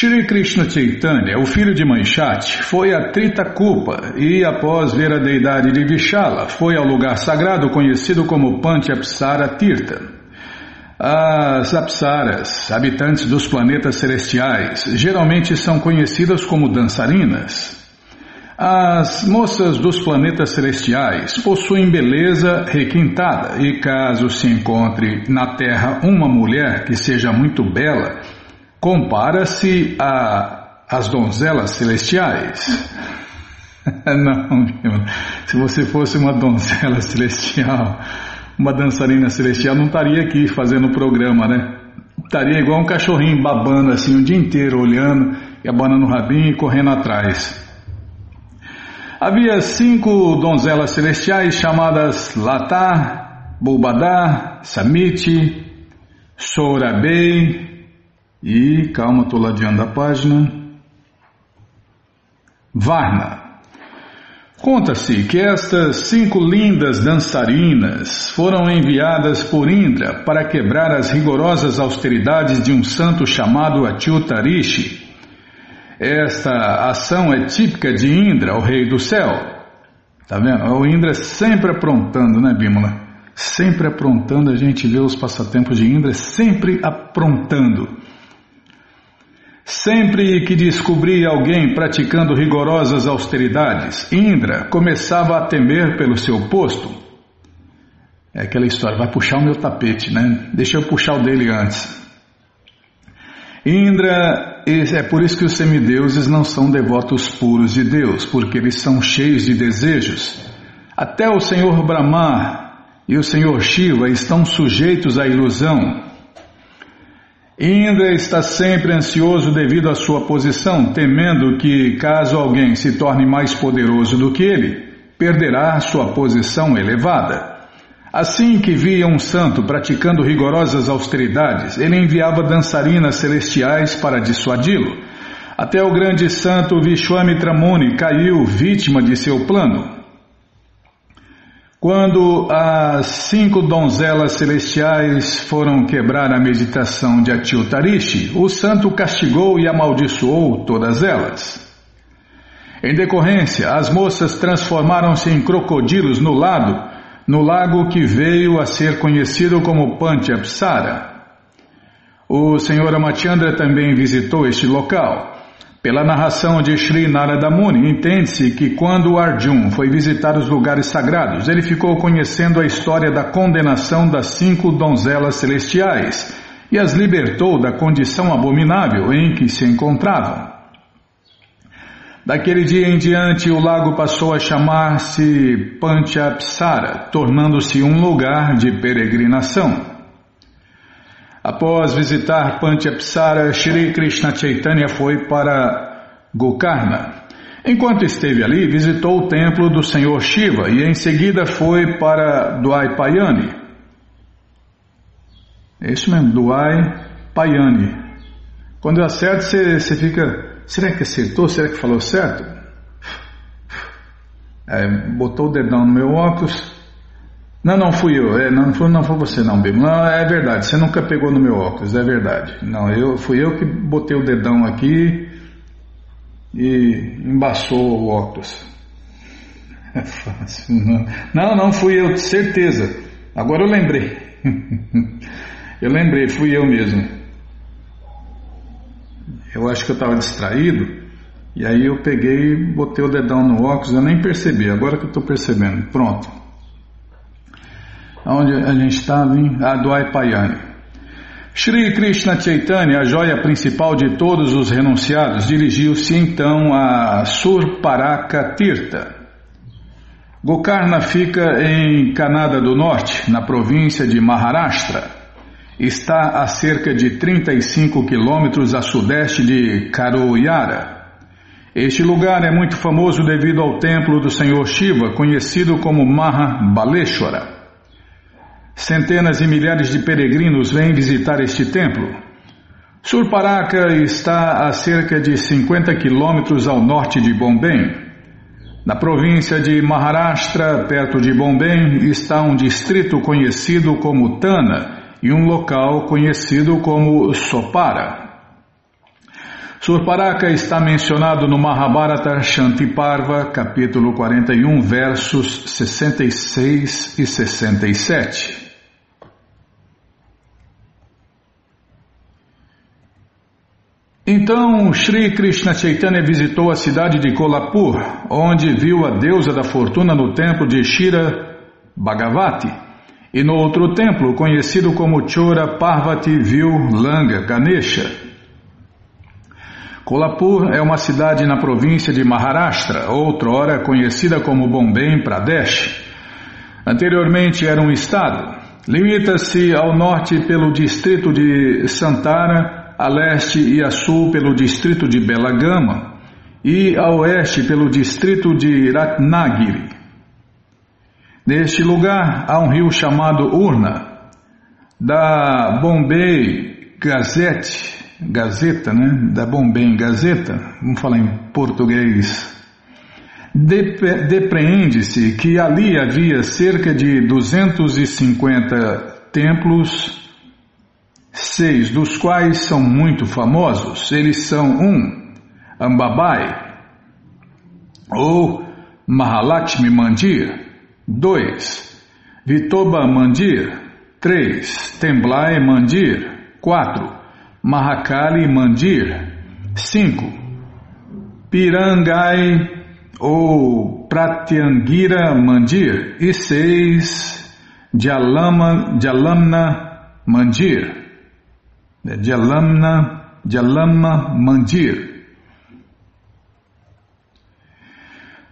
Shri Krishna Chaitanya, o filho de Manchat, foi a Tritakupa e, após ver a deidade de Vishala, foi ao lugar sagrado conhecido como Panchapsara Tirtha. As Apsaras, habitantes dos planetas celestiais, geralmente são conhecidas como dançarinas. As moças dos planetas celestiais possuem beleza requintada e caso se encontre na Terra uma mulher que seja muito bela, compara-se a as donzelas celestiais. Não, se você fosse uma donzela celestial, uma dançarina celestial, não estaria aqui fazendo o programa, né? Estaria igual um cachorrinho babando assim o dia inteiro, olhando e abanando o rabinho e correndo atrás. Havia cinco donzelas celestiais chamadas Lata, Bulbadá, Samiti, Sorabei e, calma, estou ladeando a página, Varna. Conta-se que estas cinco lindas dançarinas foram enviadas por Indra para quebrar as rigorosas austeridades de um santo chamado Achyutarishi esta ação é típica de Indra, o rei do céu. Tá vendo? O Indra sempre aprontando, né, Bímola? Sempre aprontando, a gente vê os passatempos de Indra sempre aprontando. Sempre que descobria alguém praticando rigorosas austeridades, Indra começava a temer pelo seu posto. É aquela história, vai puxar o meu tapete, né? Deixa eu puxar o dele antes. Indra, é por isso que os semideuses não são devotos puros de Deus, porque eles são cheios de desejos. Até o Senhor Brahma e o Senhor Shiva estão sujeitos à ilusão. Indra está sempre ansioso devido à sua posição, temendo que, caso alguém se torne mais poderoso do que ele, perderá sua posição elevada. Assim que via um santo praticando rigorosas austeridades, ele enviava dançarinas celestiais para dissuadi-lo. Até o grande santo Vishwamitra Muni caiu vítima de seu plano. Quando as cinco donzelas celestiais foram quebrar a meditação de Atiltarishi, o santo castigou e amaldiçoou todas elas. Em decorrência, as moças transformaram-se em crocodilos no lado no lago que veio a ser conhecido como Panchapsara. O Sr. Amachandra também visitou este local. Pela narração de Sri Narada Muni, entende-se que quando Arjun foi visitar os lugares sagrados, ele ficou conhecendo a história da condenação das cinco donzelas celestiais e as libertou da condição abominável em que se encontravam. Daquele dia em diante, o lago passou a chamar-se Panchapsara, tornando-se um lugar de peregrinação. Após visitar Panchapsara, Shri Krishna Chaitanya foi para Gokarna. Enquanto esteve ali, visitou o templo do Senhor Shiva e em seguida foi para Dwaipayani. É isso mesmo, Dwaipayani. Quando eu acerto, você, você fica Será que acertou? Será que falou certo? É, botou o dedão no meu óculos. Não, não fui eu. É, não, foi, não foi você não, Bibo. Não, é verdade. Você nunca pegou no meu óculos, é verdade. Não, eu fui eu que botei o dedão aqui e embaçou o óculos. É fácil, não. Não, não fui eu, certeza. Agora eu lembrei. eu lembrei, fui eu mesmo. Eu acho que eu estava distraído e aí eu peguei e botei o dedão no óculos, eu nem percebi, agora que eu estou percebendo. Pronto. Onde a gente estava? Em Adwaipayani. Shri Krishna Chaitanya, a joia principal de todos os renunciados, dirigiu-se então a Surparaka Tirtha. Gokarna fica em Canada do Norte, na província de Maharashtra está a cerca de 35 quilômetros a sudeste de Karoyara. Este lugar é muito famoso devido ao templo do Senhor Shiva, conhecido como Mahabaleshwara. Centenas e milhares de peregrinos vêm visitar este templo. Surparaka está a cerca de 50 quilômetros ao norte de Bombay. Na província de Maharashtra, perto de Bombay, está um distrito conhecido como Tana, e um local conhecido como Sopara. Surparaka está mencionado no Mahabharata Shantiparva, capítulo 41, versos 66 e 67. Então Sri Krishna Chaitanya visitou a cidade de Kolhapur, onde viu a deusa da fortuna no templo de Shira Bhagavati, e no outro templo, conhecido como Chora Parvati, viu Langa Ganesha. Kolhapur é uma cidade na província de Maharashtra, outrora conhecida como Bombay Pradesh. Anteriormente era um estado. Limita-se ao norte pelo distrito de Santara, a leste e a sul pelo distrito de Belagama e a oeste pelo distrito de Ratnagiri. Neste lugar há um rio chamado Urna, da Bombay Gazette, Gazeta, né? Da Bombem Gazeta, vamos falar em português. Depreende-se que ali havia cerca de 250 templos, seis dos quais são muito famosos. Eles são um, Ambabai, ou Mahalakshmi Mandir, dois, Vitoba Mandir, três, Temblai Mandir, quatro, Mahakali Mandir. 5. Pirangai ou Pratyangira Mandir. E 6. Jalama, Jalamna Mandir. Jalamna, Jalama Mandir.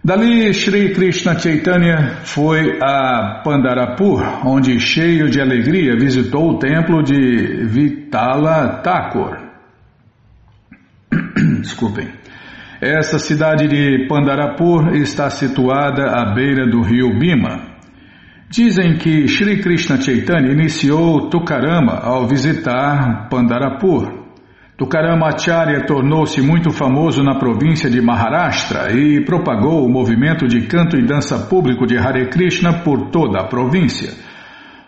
Dali, Sri Krishna Chaitanya foi a Pandarapur, onde, cheio de alegria, visitou o templo de Vitala Thakur. Desculpem. Essa cidade de Pandarapur está situada à beira do rio Bima. Dizem que Sri Krishna Chaitanya iniciou Tukarama ao visitar Pandarapur. Tukaramacharya tornou-se muito famoso na província de Maharashtra e propagou o movimento de canto e dança público de Hare Krishna por toda a província.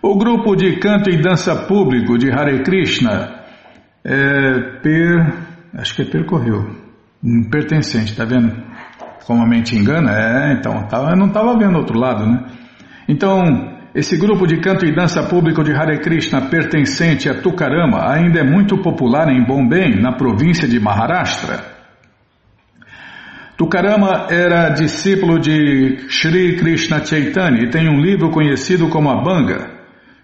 O grupo de canto e dança público de Hare Krishna é, per, acho que é percorreu, pertencente, tá vendo? Como a mente engana? É, então, tá, eu não estava vendo outro lado, né? Então, esse grupo de canto e dança público de Hare Krishna pertencente a Tukarama ainda é muito popular em Bombay, na província de Maharashtra. Tukarama era discípulo de Sri Krishna Chaitanya e tem um livro conhecido como Abanga.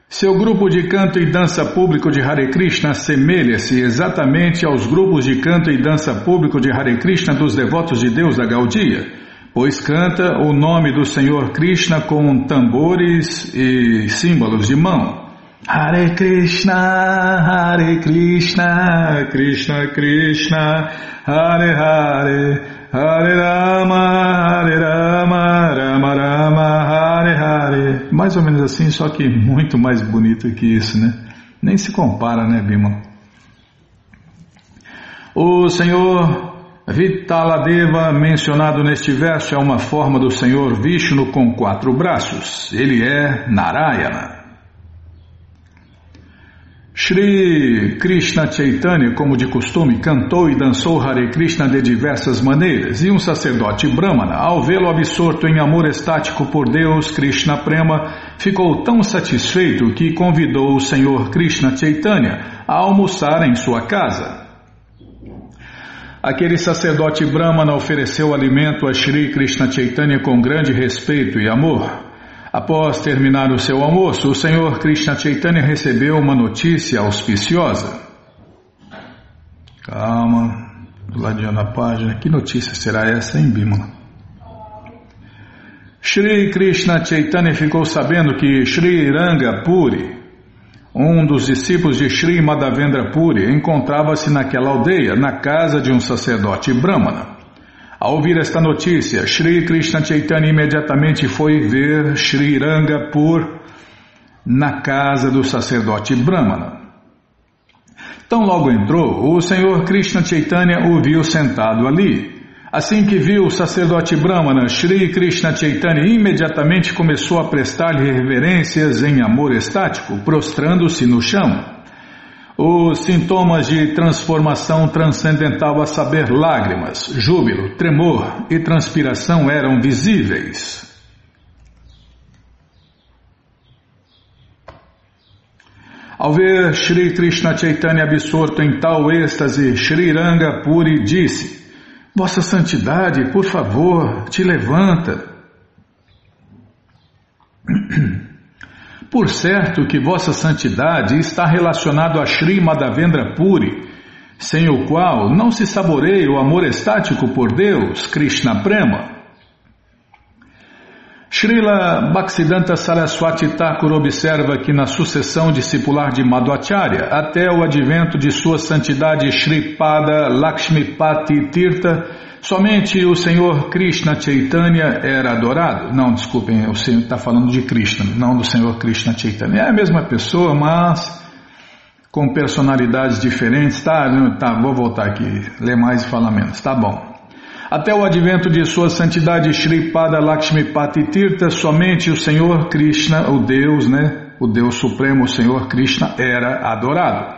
Seu grupo de canto e dança público de Hare Krishna assemelha-se exatamente aos grupos de canto e dança público de Hare Krishna dos devotos de Deus da Gaudia pois canta o nome do Senhor Krishna com tambores e símbolos de mão. Hare Krishna, Hare Krishna, Krishna Krishna, Hare Hare, Hare Rama, Hare Rama, Rama Rama, Hare Hare. Mais ou menos assim, só que muito mais bonito que isso, né? Nem se compara, né, Bima? O Senhor Vitaladeva, mencionado neste verso, é uma forma do Senhor Vishnu com quatro braços. Ele é Narayana. Shri Krishna Chaitanya, como de costume, cantou e dançou Hare Krishna de diversas maneiras, e um sacerdote brahmana, ao vê-lo absorto em amor estático por Deus, Krishna Prema, ficou tão satisfeito que convidou o Senhor Krishna Chaitanya a almoçar em sua casa. Aquele sacerdote Brahmana ofereceu alimento a Sri Krishna Chaitanya com grande respeito e amor. Após terminar o seu almoço, o Senhor Krishna Chaitanya recebeu uma notícia auspiciosa. Calma, do ladinho da página. Que notícia será essa, hein, Bimala? Shri Krishna Chaitanya ficou sabendo que Shri Ranga Puri, um dos discípulos de Sri Madhavendra Puri encontrava-se naquela aldeia, na casa de um sacerdote brahmana. Ao ouvir esta notícia, Sri Krishna Chaitanya imediatamente foi ver Sri Rangapur na casa do sacerdote brahmana. Tão logo entrou, o Senhor Krishna Chaitanya o viu sentado ali. Assim que viu o sacerdote Brahmana, Sri Krishna Chaitanya imediatamente começou a prestar-lhe reverências em amor estático, prostrando-se no chão. Os sintomas de transformação transcendental, a saber, lágrimas, júbilo, tremor e transpiração eram visíveis. Ao ver Sri Krishna Chaitanya absorto em tal êxtase, Sri Ranga Puri disse: Vossa Santidade, por favor, te levanta. Por certo que Vossa Santidade está relacionado a Sri Madhavendra Puri, sem o qual não se saboreia o amor estático por Deus, Krishna Prema. Srila Bhaktisiddhanta Saraswati Thakur observa que na sucessão discipular de Madhvacharya, até o advento de sua santidade Sripada Lakshmipati Tirtha, somente o Senhor Krishna Chaitanya era adorado. Não, desculpem, o Senhor está falando de Krishna, não do Senhor Krishna Chaitanya. É a mesma pessoa, mas com personalidades diferentes. Tá, tá vou voltar aqui, ler mais e falar menos. Tá bom. Até o advento de sua santidade Shri Pada Lakshmi Tirtha, somente o Senhor Krishna, o Deus, né, o Deus Supremo, o Senhor Krishna, era adorado.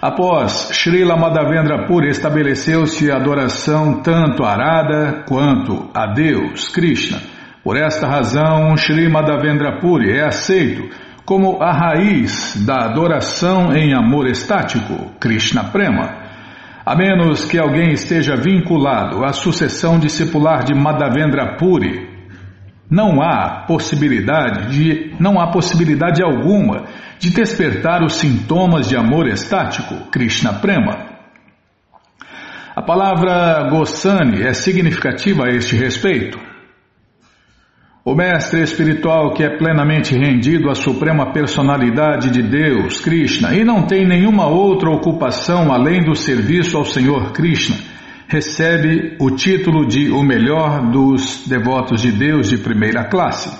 Após Srila Madhavendra Puri estabeleceu-se a adoração tanto a Arada quanto a Deus, Krishna. Por esta razão, Sri Madhavendra Puri é aceito como a raiz da adoração em amor estático, Krishna Prema. A menos que alguém esteja vinculado à sucessão discipular de Madhavendra Puri, não há possibilidade de, não há possibilidade alguma de despertar os sintomas de amor estático, Krishna Prema. A palavra Gosani é significativa a este respeito. O mestre espiritual que é plenamente rendido à suprema personalidade de Deus, Krishna, e não tem nenhuma outra ocupação além do serviço ao Senhor Krishna, recebe o título de o melhor dos devotos de Deus de primeira classe.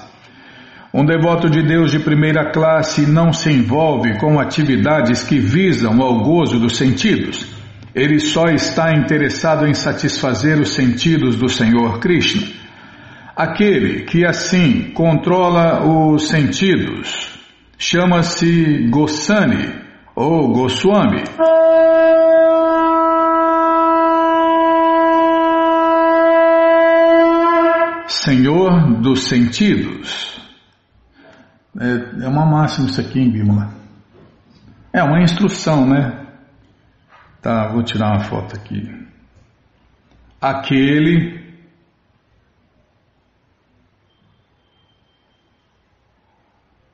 Um devoto de Deus de primeira classe não se envolve com atividades que visam ao gozo dos sentidos. Ele só está interessado em satisfazer os sentidos do Senhor Krishna. Aquele que assim controla os sentidos chama-se Gosani ou Goswami. Senhor dos sentidos. É, é uma máxima isso aqui em Bímola. É uma instrução, né? Tá, vou tirar uma foto aqui. Aquele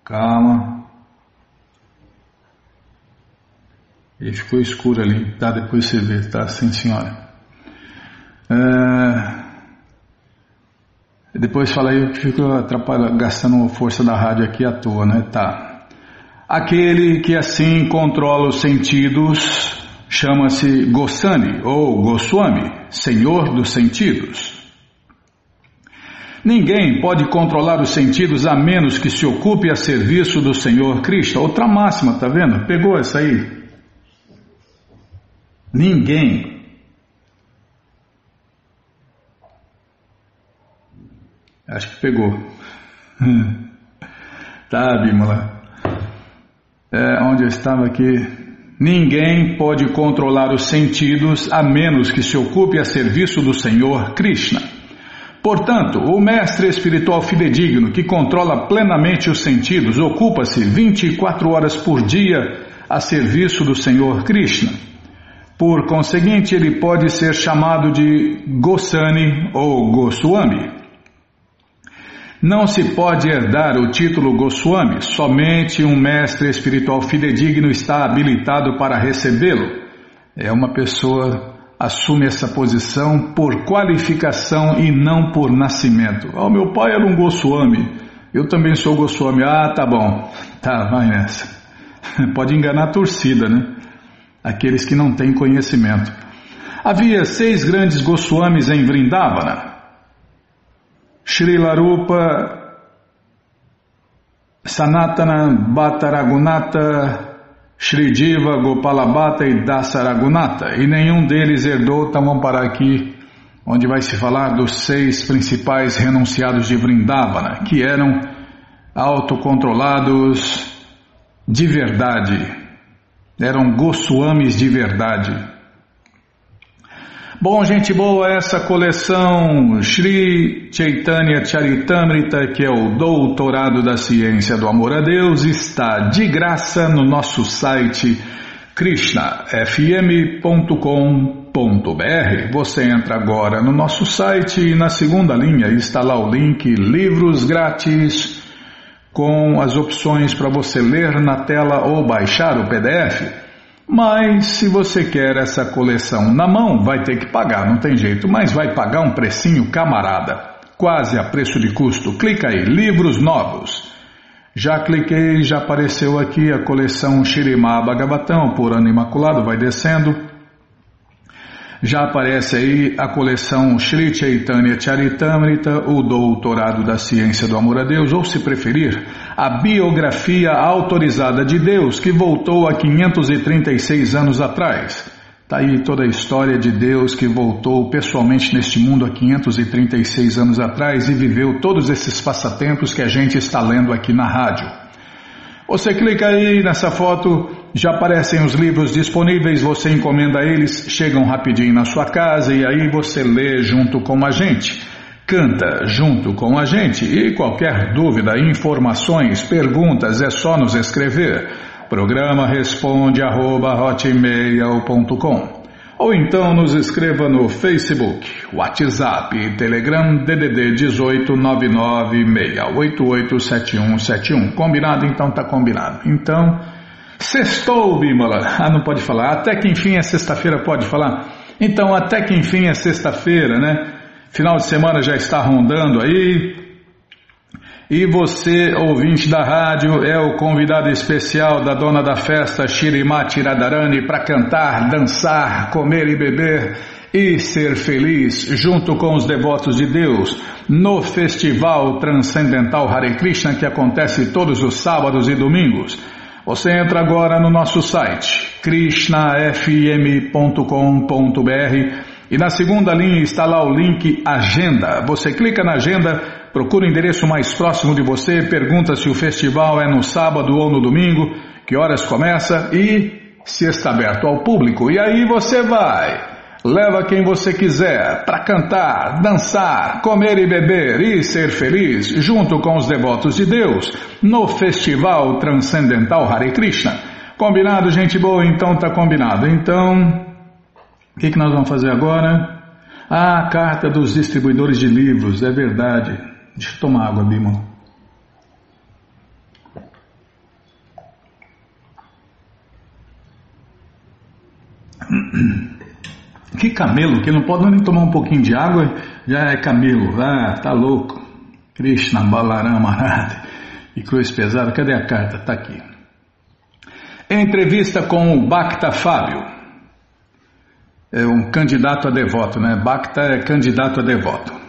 Calma. E ficou escuro ali, tá? Depois você vê, tá? Sim, senhora. É... Depois fala aí que fico gastando força da rádio aqui à toa, né? Tá. Aquele que assim controla os sentidos chama-se Gosani ou Goswami, Senhor dos Sentidos. Ninguém pode controlar os sentidos a menos que se ocupe a serviço do Senhor Cristo. Outra máxima, tá vendo? Pegou essa aí? Ninguém. Acho que pegou. tá, Bímola. É, onde eu estava aqui. Ninguém pode controlar os sentidos a menos que se ocupe a serviço do Senhor Krishna. Portanto, o mestre espiritual fidedigno que controla plenamente os sentidos ocupa-se 24 horas por dia a serviço do Senhor Krishna. Por conseguinte, ele pode ser chamado de Gosani ou Goswami. Não se pode herdar o título Goswami, somente um mestre espiritual fidedigno está habilitado para recebê-lo. É uma pessoa assume essa posição por qualificação e não por nascimento. Oh, meu pai era um Goswami, eu também sou Goswami. Ah, tá bom, tá, vai nessa. Pode enganar a torcida, né? Aqueles que não têm conhecimento. Havia seis grandes Goswamis em Vrindavana. Sri Larupa, Sanatana Bhattaragunata, Shridiva, Gopalabhata e Dasaragunata, e nenhum deles herdou, aqui, onde vai se falar dos seis principais renunciados de Vrindavana, que eram autocontrolados de verdade. Eram Goswamis de verdade. Bom, gente boa, essa coleção Sri Chaitanya Charitamrita, que é o Doutorado da Ciência do Amor a Deus, está de graça no nosso site krishnafm.com.br. Você entra agora no nosso site e na segunda linha está lá o link Livros Grátis com as opções para você ler na tela ou baixar o PDF. Mas se você quer essa coleção na mão, vai ter que pagar, não tem jeito, mas vai pagar um precinho camarada, quase a preço de custo. Clica aí, livros novos. Já cliquei, já apareceu aqui a coleção Shirimá Bhagavatam por ano imaculado, vai descendo. Já aparece aí a coleção Sri Chaitanya Charitamrita, o Doutorado da Ciência do Amor a Deus, ou se preferir, a biografia autorizada de Deus, que voltou há 536 anos atrás. Está aí toda a história de Deus que voltou pessoalmente neste mundo há 536 anos atrás e viveu todos esses passatempos que a gente está lendo aqui na rádio. Você clica aí nessa foto já aparecem os livros disponíveis, você encomenda eles, chegam rapidinho na sua casa e aí você lê junto com a gente. Canta junto com a gente e qualquer dúvida, informações, perguntas é só nos escrever. Programa responde arroba, ou então nos escreva no Facebook, WhatsApp, Telegram DDD 18 996887171. Combinado? Então tá combinado. Então Sextou, Bímola. Ah, não pode falar. Até que enfim é sexta-feira, pode falar? Então, até que enfim é sexta-feira, né? Final de semana já está rondando aí. E você, ouvinte da rádio, é o convidado especial da dona da festa, Shirimati Radharani, para cantar, dançar, comer e beber e ser feliz junto com os devotos de Deus no Festival Transcendental Hare Krishna que acontece todos os sábados e domingos. Você entra agora no nosso site krishnafm.com.br e na segunda linha está lá o link Agenda. Você clica na agenda, procura o endereço mais próximo de você, pergunta se o festival é no sábado ou no domingo, que horas começa e se está aberto ao público. E aí você vai. Leva quem você quiser para cantar, dançar, comer e beber e ser feliz junto com os devotos de Deus no Festival Transcendental Hare Krishna. Combinado, gente boa? Então tá combinado. Então, o que, que nós vamos fazer agora? Ah, a carta dos distribuidores de livros, é verdade. Deixa eu tomar água, Bima. Que camelo, que não pode nem tomar um pouquinho de água, já é camelo. Ah, tá louco. Krishna Balarama. E cruz pesada, cadê a carta? Tá aqui. Entrevista com o Bacta Fábio. É um candidato a devoto, né? Bacta é candidato a devoto.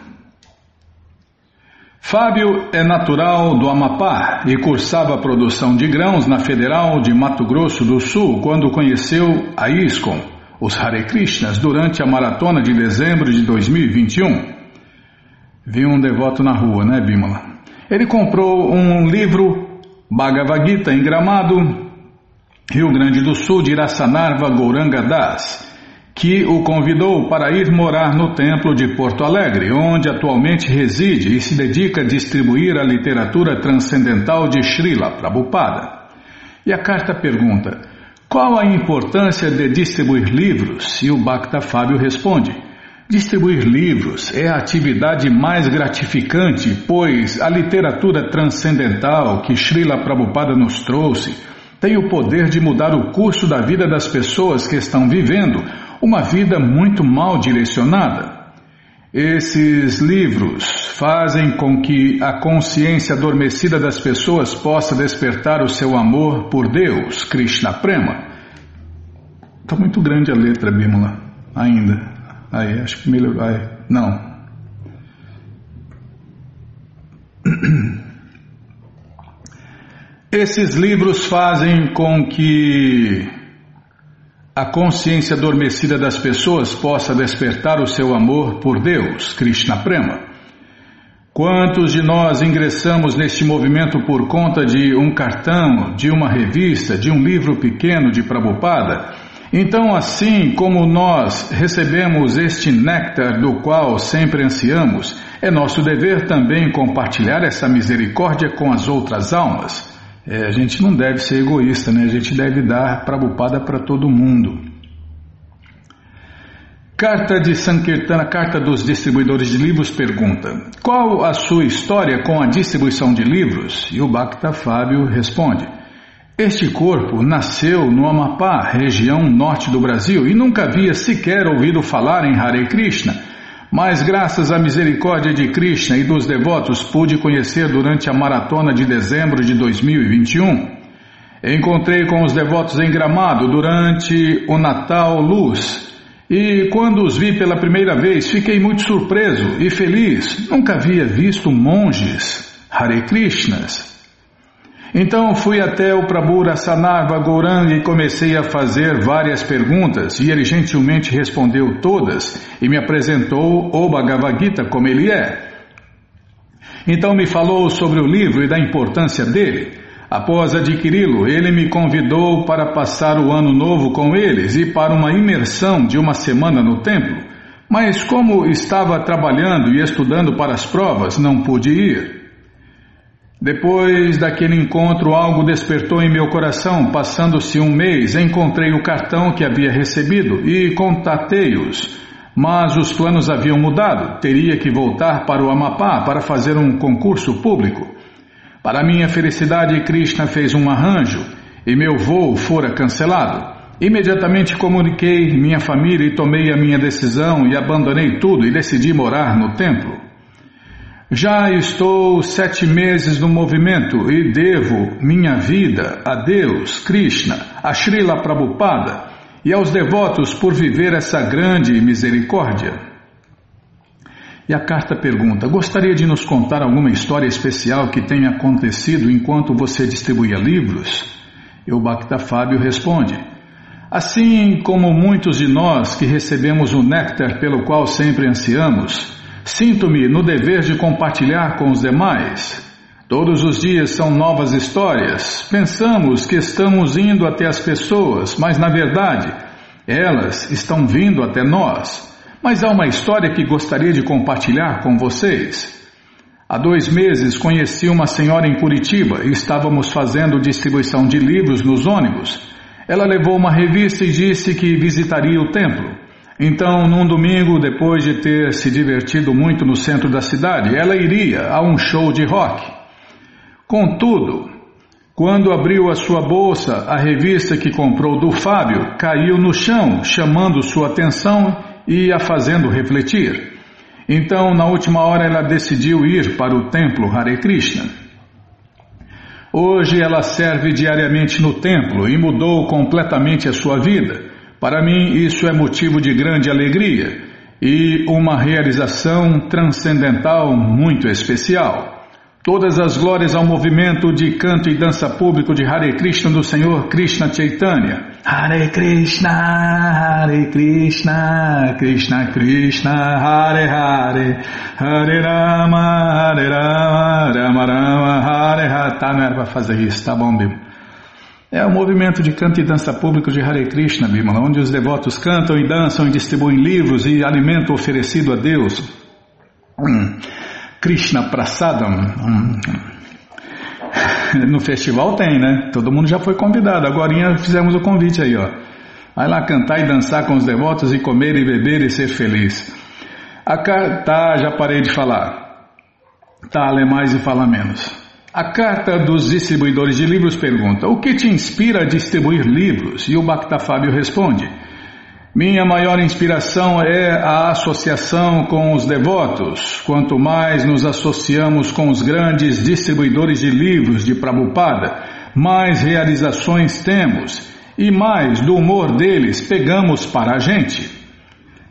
Fábio é natural do Amapá e cursava produção de grãos na Federal de Mato Grosso do Sul quando conheceu a ISCOM os Hare Krishnas durante a maratona de dezembro de 2021. Vi um devoto na rua, né, Bimala? Ele comprou um livro Bhagavad Gita em Gramado, Rio Grande do Sul, de Iraçanarva Gouranga Das, que o convidou para ir morar no templo de Porto Alegre, onde atualmente reside e se dedica a distribuir a literatura transcendental de Srila Prabhupada. E a carta pergunta: qual a importância de distribuir livros? E o Bhakta Fábio responde: Distribuir livros é a atividade mais gratificante, pois a literatura transcendental que Srila Prabhupada nos trouxe tem o poder de mudar o curso da vida das pessoas que estão vivendo uma vida muito mal direcionada. Esses livros fazem com que a consciência adormecida das pessoas possa despertar o seu amor por Deus, Krishna Prema. Está muito grande a letra, Bímola, ainda. Aí, acho que melhorou. Aí, não. Esses livros fazem com que a consciência adormecida das pessoas possa despertar o seu amor por Deus, Krishna Prema. Quantos de nós ingressamos neste movimento por conta de um cartão, de uma revista, de um livro pequeno de Prabhupada? Então, assim como nós recebemos este néctar do qual sempre ansiamos, é nosso dever também compartilhar essa misericórdia com as outras almas. É, a gente não deve ser egoísta, né? A gente deve dar Prabhupada para todo mundo. Carta de Sankirtana, carta dos distribuidores de livros, pergunta: Qual a sua história com a distribuição de livros? E o Bhakta Fábio responde: Este corpo nasceu no Amapá, região norte do Brasil, e nunca havia sequer ouvido falar em Hare Krishna. Mas, graças à misericórdia de Krishna e dos devotos, pude conhecer durante a maratona de dezembro de 2021. Encontrei com os devotos em Gramado durante o Natal Luz e quando os vi pela primeira vez, fiquei muito surpreso e feliz. Nunca havia visto monges Hare Krishnas. Então fui até o Prabhu Sanarva Gauranga e comecei a fazer várias perguntas e ele gentilmente respondeu todas e me apresentou o Bhagavad Gita como ele é. Então me falou sobre o livro e da importância dele. Após adquiri-lo, ele me convidou para passar o ano novo com eles e para uma imersão de uma semana no templo. Mas, como estava trabalhando e estudando para as provas, não pude ir. Depois daquele encontro, algo despertou em meu coração. Passando-se um mês, encontrei o cartão que havia recebido e contatei-os. Mas os planos haviam mudado. Teria que voltar para o Amapá para fazer um concurso público. Para minha felicidade, Krishna fez um arranjo e meu voo fora cancelado. Imediatamente comuniquei minha família e tomei a minha decisão e abandonei tudo e decidi morar no templo. Já estou sete meses no movimento e devo minha vida a Deus, Krishna, a Srila Prabhupada e aos devotos por viver essa grande misericórdia. E a carta pergunta: Gostaria de nos contar alguma história especial que tenha acontecido enquanto você distribuía livros? E o Bhakta Fábio responde: Assim como muitos de nós que recebemos o néctar pelo qual sempre ansiamos, sinto-me no dever de compartilhar com os demais. Todos os dias são novas histórias. Pensamos que estamos indo até as pessoas, mas na verdade, elas estão vindo até nós. Mas há uma história que gostaria de compartilhar com vocês. Há dois meses conheci uma senhora em Curitiba e estávamos fazendo distribuição de livros nos ônibus. Ela levou uma revista e disse que visitaria o templo. Então, num domingo, depois de ter se divertido muito no centro da cidade, ela iria a um show de rock. Contudo, quando abriu a sua bolsa, a revista que comprou do Fábio caiu no chão, chamando sua atenção e a fazendo refletir. Então, na última hora, ela decidiu ir para o templo Hare Krishna. Hoje ela serve diariamente no templo e mudou completamente a sua vida. Para mim, isso é motivo de grande alegria e uma realização transcendental muito especial. Todas as glórias ao movimento de canto e dança público de Hare Krishna do Senhor Krishna Chaitanya. Hare Krishna, Hare Krishna, Krishna Krishna, Hare Hare, Hare Rama, Hare Rama, Rama Rama, Hare Hare. Tá, não era para fazer isso, tá bom, Bima. É o movimento de canto e dança público de Hare Krishna, Bimala, onde os devotos cantam e dançam e distribuem livros e alimento oferecido a Deus. Hum. Krishna Prasadam. Hum. No festival tem, né? Todo mundo já foi convidado. Agora fizemos o convite aí, ó. Vai lá cantar e dançar com os devotos e comer e beber e ser feliz. A tá, já parei de falar. Tá, lê mais e fala menos. A carta dos distribuidores de livros pergunta: O que te inspira a distribuir livros? E o Bhakta Fábio responde: minha maior inspiração é a associação com os devotos. Quanto mais nos associamos com os grandes distribuidores de livros de Prabhupada, mais realizações temos e mais do humor deles pegamos para a gente.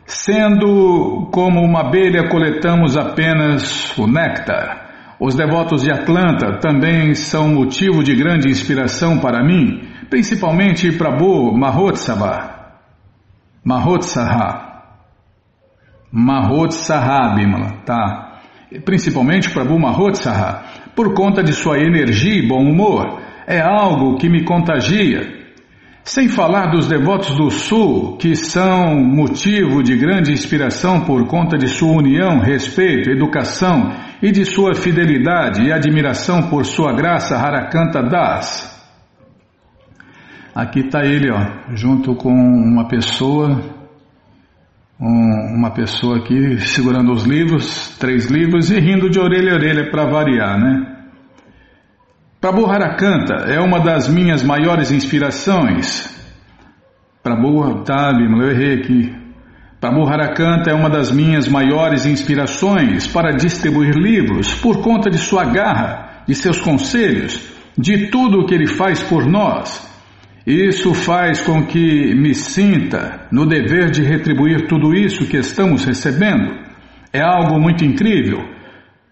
Sendo como uma abelha, coletamos apenas o néctar. Os devotos de Atlanta também são motivo de grande inspiração para mim, principalmente Prabhu Mahotsava. Mahotsaha. Mahotsaha, Bimala, tá? principalmente Prabhu Mahotsaha, por conta de sua energia e bom humor. É algo que me contagia. Sem falar dos devotos do Sul, que são motivo de grande inspiração por conta de sua união, respeito, educação e de sua fidelidade e admiração por sua graça Harakanta Das. Aqui está ele, ó, junto com uma pessoa, um, uma pessoa aqui segurando os livros, três livros e rindo de orelha a orelha para variar, né? Prabhu Harakanta é uma das minhas maiores inspirações. Prabhu, tá, eu errei aqui. Harakanta é uma das minhas maiores inspirações para distribuir livros por conta de sua garra, de seus conselhos, de tudo o que ele faz por nós. Isso faz com que me sinta no dever de retribuir tudo isso que estamos recebendo. É algo muito incrível.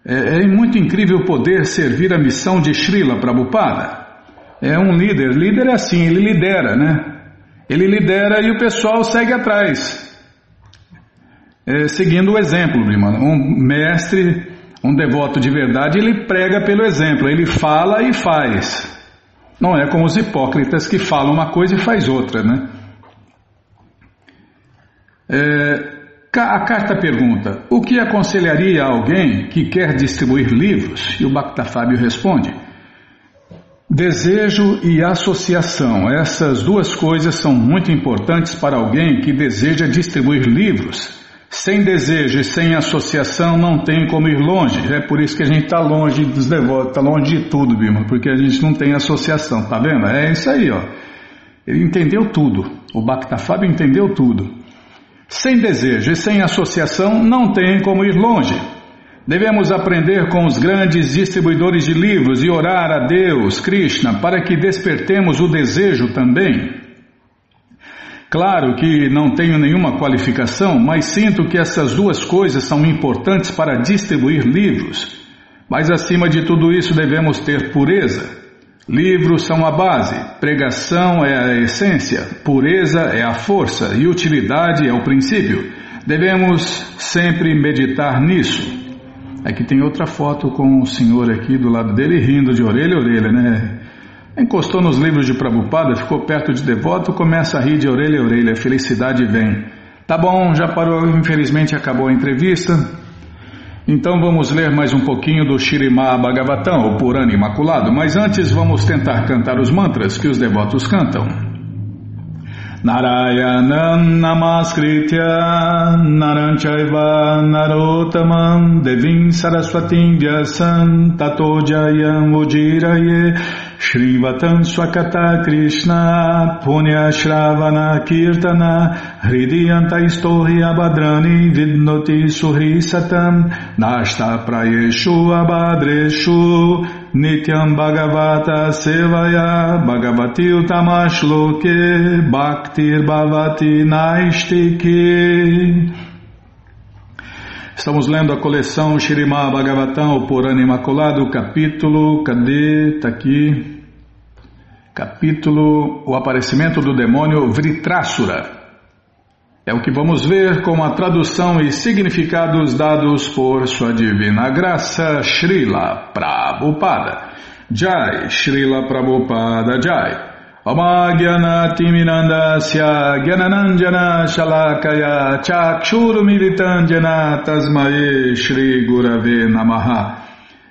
É, é muito incrível poder servir a missão de Srila Prabhupada. É um líder. Líder é assim, ele lidera, né? Ele lidera e o pessoal segue atrás. É, seguindo o exemplo, irmão. Um mestre, um devoto de verdade, ele prega pelo exemplo. Ele fala e faz. Não é como os hipócritas que falam uma coisa e faz outra, né? É, a carta pergunta: O que aconselharia a alguém que quer distribuir livros? E o Bhakta Fábio responde: Desejo e associação. Essas duas coisas são muito importantes para alguém que deseja distribuir livros. Sem desejo e sem associação não tem como ir longe. É por isso que a gente está longe dos devotos, está longe de tudo, Bima, porque a gente não tem associação, tá vendo? É isso aí, ó. Ele entendeu tudo. O Bhakta Fábio entendeu tudo. Sem desejo e sem associação não tem como ir longe. Devemos aprender com os grandes distribuidores de livros e orar a Deus, Krishna, para que despertemos o desejo também. Claro que não tenho nenhuma qualificação, mas sinto que essas duas coisas são importantes para distribuir livros. Mas acima de tudo isso devemos ter pureza. Livros são a base, pregação é a essência, pureza é a força e utilidade é o princípio. Devemos sempre meditar nisso. Aqui tem outra foto com o senhor aqui do lado dele rindo de orelha a orelha, né? Encostou nos livros de Prabhupada, ficou perto de devoto, começa a rir de orelha a orelha, felicidade vem. Tá bom, já parou, infelizmente acabou a entrevista. Então vamos ler mais um pouquinho do Shirimá Bhagavatam, o Purana Imaculado, mas antes vamos tentar cantar os mantras que os devotos cantam. Narayanam Namaskritya Naranchaiva Narotamam Devim Saraswatim Vyasam Tato Jayam Ujiraye Shrivatam Swakata Krishna Punya Shravana Kirtana Hridiyanta Istohi Abadrani Vidnoti Suhri Satam Nashta Prayeshu Abadreshu Nityam Bhagavata Sevaya Bhagavati Utamashloke Bhaktir Bhavati Naistiki Estamos lendo a coleção Shirimá Bhagavatam, o Purana Imaculado, capítulo, cadê? Está aqui. Capítulo O Aparecimento do Demônio Vritrasura. É o que vamos ver com a tradução e significados dados por Sua Divina Graça, Srila Prabhupada. Jai, Srila Prabhupada Jai. अमाज्ञनातिमिनन्दस्य ज्ञननञ्जनशलाकया चाक्षुरुमिलितञ्जना तस्मये श्रीगुरवे नमः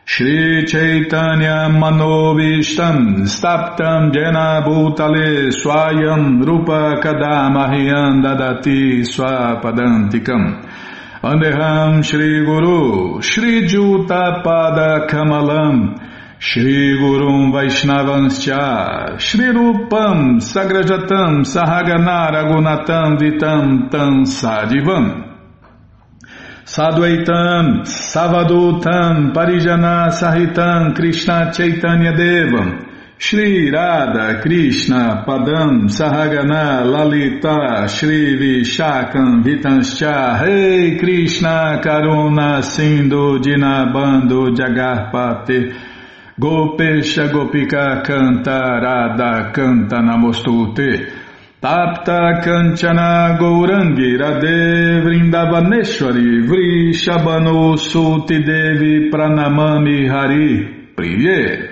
Shri Chaitanya Manovistam, Staptam Jena Bhutale Swayam Rupa Kadamahyam Dadati Swapadantikam Andeham Shri Guru Shri Juta Pada Kamalam Shri Gurum Vaishnavanscha Shri Rupam Sagrajatam Sahaganaragunatam Vitam Tansadivam Sadivam Sadvaitam Savadutam Parijana Sahitam Krishna Chaitanya Devam Shri Radha Krishna Padam Sahagana Lalita Shri Vishakam Vitanscha Rei Krishna Karuna Sindhu Dinabando Jagarpate Gopesha Gopika Canta Radha Canta Namostute Tapta Kanchana Gourangi Radhe Vrindavaneshwari Vrishabhanu Suti Devi Pranamami Hari. Priye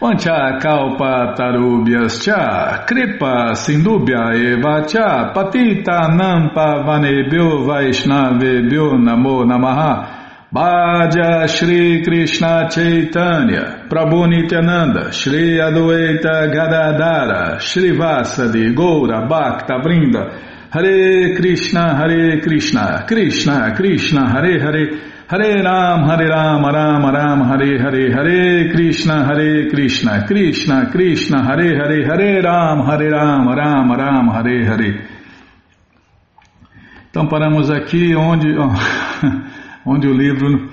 Vancha Kalpa Tarubhyascha Kripa Sindubhya Eva Cha Patita Nampa Vanebhyo Vaishnavebhyo Namo Namaha Bhaja Shri Krishna Chaitanya, Prabhu Nityananda, Shri Adwaita Gadadara, Shri Vasadi, Goura, Bhakta Brinda, Hare Krishna, Hare Krishna, Krishna, Krishna, Hare Hare, Hare Ram, Hare Ram, Ram Ram, Hare Hare, Hare Krishna, Hare Krishna, Krishna, Krishna, Hare Hare, Hare Ram, Hare Ram, Ram Ram, Hare Hare. Então paramos aqui onde... Oh, onde o livro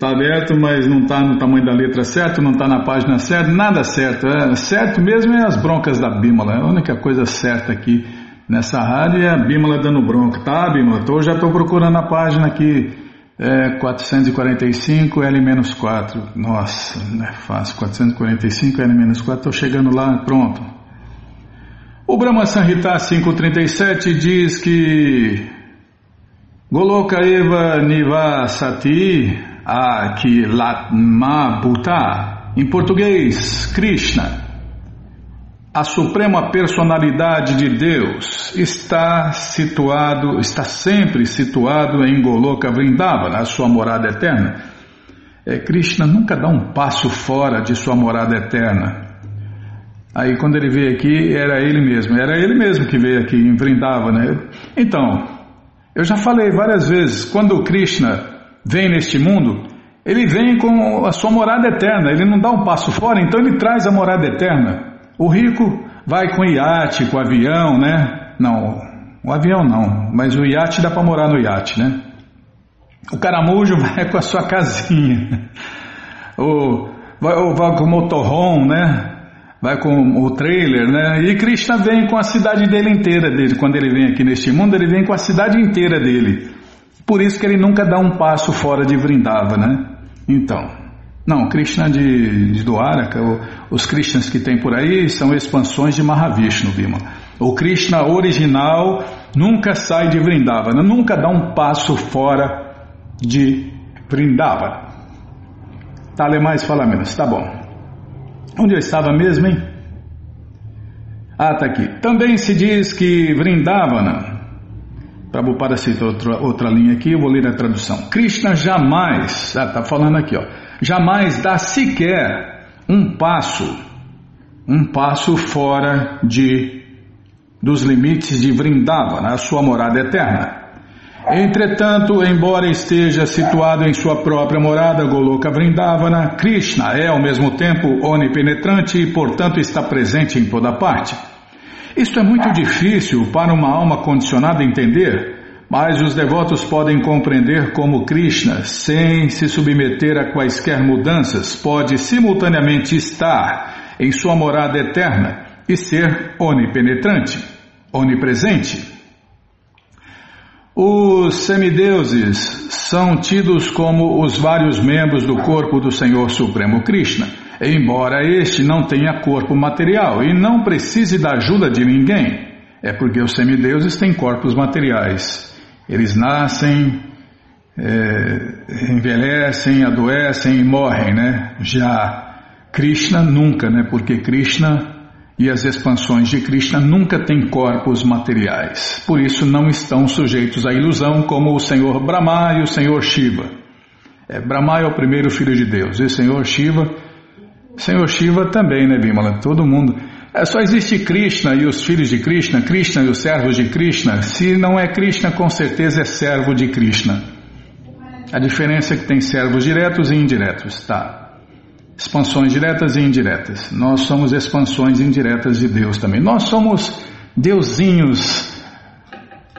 está aberto, mas não está no tamanho da letra certa, não está na página certa, nada certo. É, certo mesmo é as broncas da Bímola. A única coisa certa aqui nessa rádio é a Bímola dando bronca. Tá, Bímola? Tô, já estou procurando a página aqui. É 445 L-4. Nossa, não é fácil. 445 L-4. Estou chegando lá, pronto. O Brahma Sanhita 537 diz que Goloka Eva Nivasati Akilatma Bhuta, em português, Krishna, a suprema personalidade de Deus, está situado, está sempre situado em Goloka Vrindavana, a sua morada eterna. É, Krishna nunca dá um passo fora de sua morada eterna. Aí quando ele veio aqui, era ele mesmo, era ele mesmo que veio aqui em Vrindavana. Então, eu já falei várias vezes, quando o Krishna vem neste mundo, ele vem com a sua morada eterna, ele não dá um passo fora, então ele traz a morada eterna. O rico vai com iate, com avião, né? Não, o avião não, mas o iate dá para morar no iate, né? O caramujo vai com a sua casinha. O, vai, vai com o motorhome, né? Vai com o trailer, né? E Krishna vem com a cidade dele inteira dele. Quando ele vem aqui neste mundo, ele vem com a cidade inteira dele. Por isso que ele nunca dá um passo fora de Vrindava, né? Então, não, Krishna de, de Dwaraka, os Krishnas que tem por aí são expansões de Mahavishnu, Bima. O Krishna original nunca sai de Vrindavana, nunca dá um passo fora de Vrindavana. Tá, mais, fala menos, tá bom. Onde eu estava mesmo, hein? Ah, tá aqui. Também se diz que Vrindavana, Prabhupada cita outra, outra linha aqui, eu vou ler a tradução. Krishna jamais, ah, tá falando aqui, ó, jamais dá sequer um passo, um passo fora de dos limites de Vrindavana, a sua morada eterna. Entretanto, embora esteja situado em sua própria morada Goloka Vrindavana, Krishna é ao mesmo tempo onipenetrante e, portanto, está presente em toda parte. Isto é muito difícil para uma alma condicionada entender, mas os devotos podem compreender como Krishna, sem se submeter a quaisquer mudanças, pode simultaneamente estar em sua morada eterna e ser onipenetrante, onipresente. Os semideuses são tidos como os vários membros do corpo do Senhor Supremo Krishna, embora este não tenha corpo material e não precise da ajuda de ninguém. É porque os semideuses têm corpos materiais. Eles nascem, é, envelhecem, adoecem e morrem, né? Já Krishna nunca, né? Porque Krishna e as expansões de Krishna nunca têm corpos materiais, por isso não estão sujeitos à ilusão como o Senhor Brahma e o Senhor Shiva. É, Brahma é o primeiro filho de Deus e o Senhor Shiva, Senhor Shiva também, né, Bimala? Todo mundo. É, só existe Krishna e os filhos de Krishna, Krishna e os servos de Krishna. Se não é Krishna, com certeza é servo de Krishna. A diferença é que tem servos diretos e indiretos, tá? Expansões diretas e indiretas. Nós somos expansões indiretas de Deus também. Nós somos deusinhos